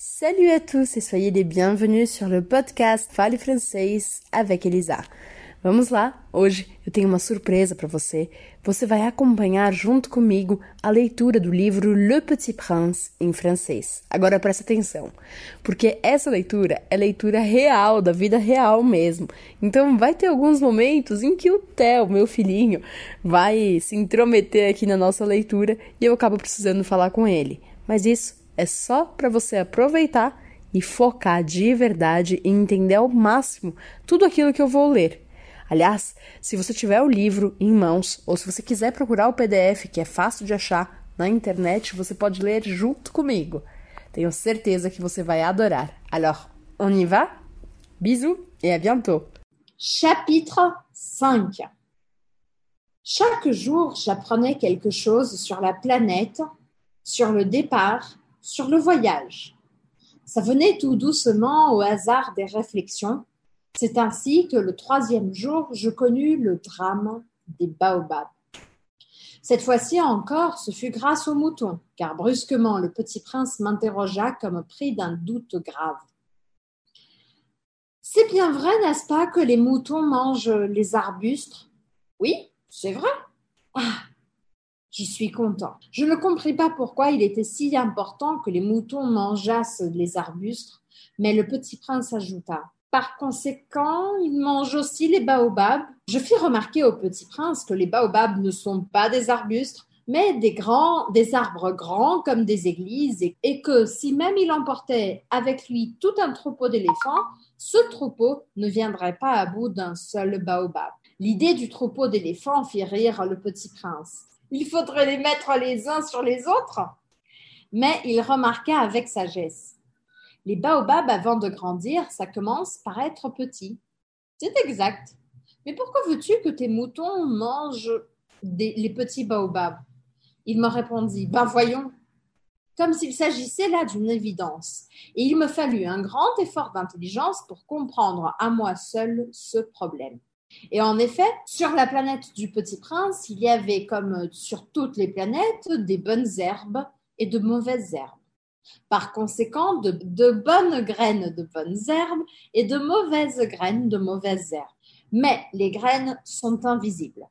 Salut à tous e soyez les bienvenus sur le podcast Fale Francês avec Elisa. Vamos lá? Hoje eu tenho uma surpresa para você. Você vai acompanhar junto comigo a leitura do livro Le Petit Prince em francês. Agora presta atenção, porque essa leitura é leitura real, da vida real mesmo. Então vai ter alguns momentos em que o Theo, meu filhinho, vai se intrometer aqui na nossa leitura e eu acabo precisando falar com ele. Mas isso é só para você aproveitar e focar de verdade e entender ao máximo tudo aquilo que eu vou ler. Aliás, se você tiver o livro em mãos ou se você quiser procurar o PDF, que é fácil de achar na internet, você pode ler junto comigo. Tenho certeza que você vai adorar. Alors, on y va? Bisous et à bientôt. Chapitre 5 Chaque jour, j'apprenais quelque chose sur la planète, sur le départ, sur le voyage. Ça venait tout doucement au hasard des réflexions, c'est ainsi que le troisième jour, je connus le drame des baobabs. Cette fois-ci encore, ce fut grâce aux moutons, car brusquement le petit prince m'interrogea comme pris d'un doute grave. C'est bien vrai, n'est-ce pas, que les moutons mangent les arbustes? Oui, c'est vrai. Ah, j'y suis content. Je ne compris pas pourquoi il était si important que les moutons mangeassent les arbustes, mais le petit prince ajouta par conséquent, il mange aussi les baobabs. Je fis remarquer au petit prince que les baobabs ne sont pas des arbustes, mais des grands, des arbres grands comme des églises, et que si même il emportait avec lui tout un troupeau d'éléphants, ce troupeau ne viendrait pas à bout d'un seul baobab. L'idée du troupeau d'éléphants fit rire le petit prince. Il faudrait les mettre les uns sur les autres. Mais il remarqua avec sagesse. Les baobabs, avant de grandir, ça commence par être petit. C'est exact. Mais pourquoi veux-tu que tes moutons mangent les petits baobabs? Il me répondit, ben voyons, comme s'il s'agissait là d'une évidence. Et il me fallut un grand effort d'intelligence pour comprendre à moi seul ce problème. Et en effet, sur la planète du Petit Prince, il y avait, comme sur toutes les planètes, des bonnes herbes et de mauvaises herbes. Par conséquent, de, bonnes graines de bonnes herbes et de mauvaises graines de mauvaises herbes. Mais les graines sont invisibles.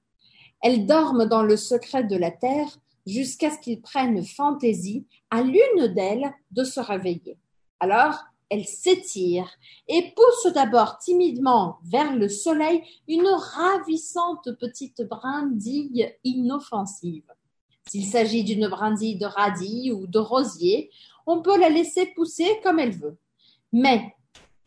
Elles dorment dans le secret de la terre jusqu'à ce qu'ils prennent fantaisie à l'une d'elles de se réveiller. Alors, elles s'étirent et poussent d'abord timidement vers le soleil une ravissante petite brindille inoffensive. S'il s'agit d'une brindille de radis ou de rosier, on peut la laisser pousser comme elle veut. Mais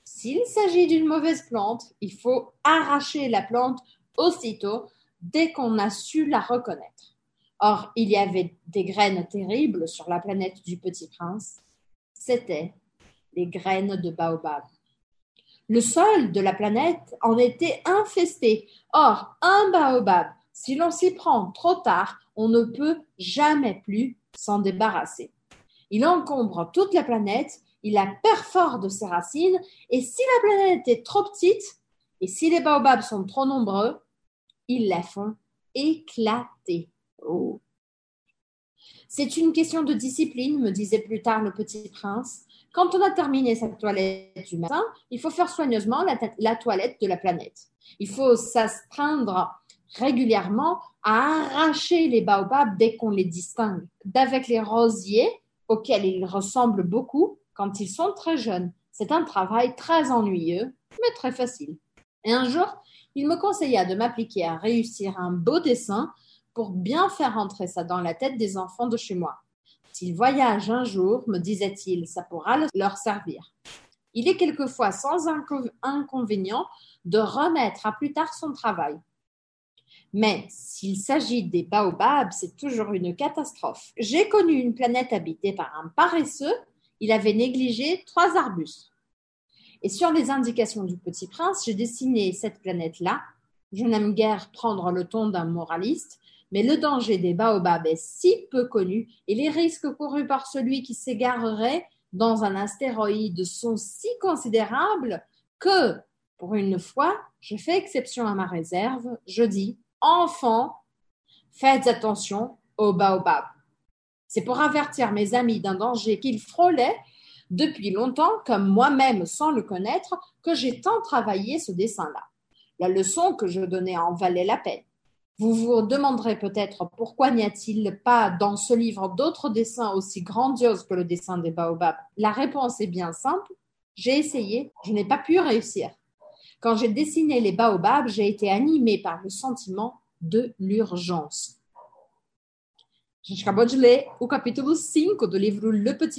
s'il s'agit d'une mauvaise plante, il faut arracher la plante aussitôt dès qu'on a su la reconnaître. Or, il y avait des graines terribles sur la planète du Petit Prince. C'étaient les graines de baobab. Le sol de la planète en était infesté. Or, un baobab, si l'on s'y prend trop tard, on ne peut jamais plus s'en débarrasser. Il encombre toute la planète, il la perfore de ses racines, et si la planète est trop petite, et si les baobabs sont trop nombreux, ils la font éclater. Oh. C'est une question de discipline, me disait plus tard le petit prince. Quand on a terminé sa toilette du matin, il faut faire soigneusement la, toilette de la planète. Il faut s'astreindre régulièrement à arracher les baobabs dès qu'on les distingue. D'avec les rosiers, auxquels ils ressemblent beaucoup quand ils sont très jeunes. C'est un travail très ennuyeux, mais très facile. Et un jour, il me conseilla de m'appliquer à réussir un beau dessin pour bien faire entrer ça dans la tête des enfants de chez moi. S'ils voyagent un jour, me disait-il, ça pourra leur servir. Il est quelquefois sans inconvénient de remettre à plus tard son travail. Mais s'il s'agit des baobabs, c'est toujours une catastrophe. J'ai connu une planète habitée par un paresseux. Il avait négligé trois arbustes. Et sur les indications du petit prince, j'ai dessiné cette planète-là. Je n'aime guère prendre le ton d'un moraliste, mais le danger des baobabs est si peu connu et les risques courus par celui qui s'égarerait dans un astéroïde sont si considérables que, pour une fois, je fais exception à ma réserve. Je dis enfants, faites attention aux baobabs. C'est pour avertir mes amis d'un danger qu'ils frôlaient depuis longtemps, comme moi-même sans le connaître, que j'ai tant travaillé ce dessin-là. La leçon que je donnais en valait la peine. Vous vous demanderez peut-être pourquoi n'y a-t-il pas dans ce livre d'autres dessins aussi grandioses que le dessin des baobabs. La réponse est bien simple. J'ai essayé, je n'ai pas pu réussir. Quand j'ai dessiné les baobabs, j'ai été animée par le sentiment de l'urgence. A gente acabou de ler o capítulo 5 do livro Le Petit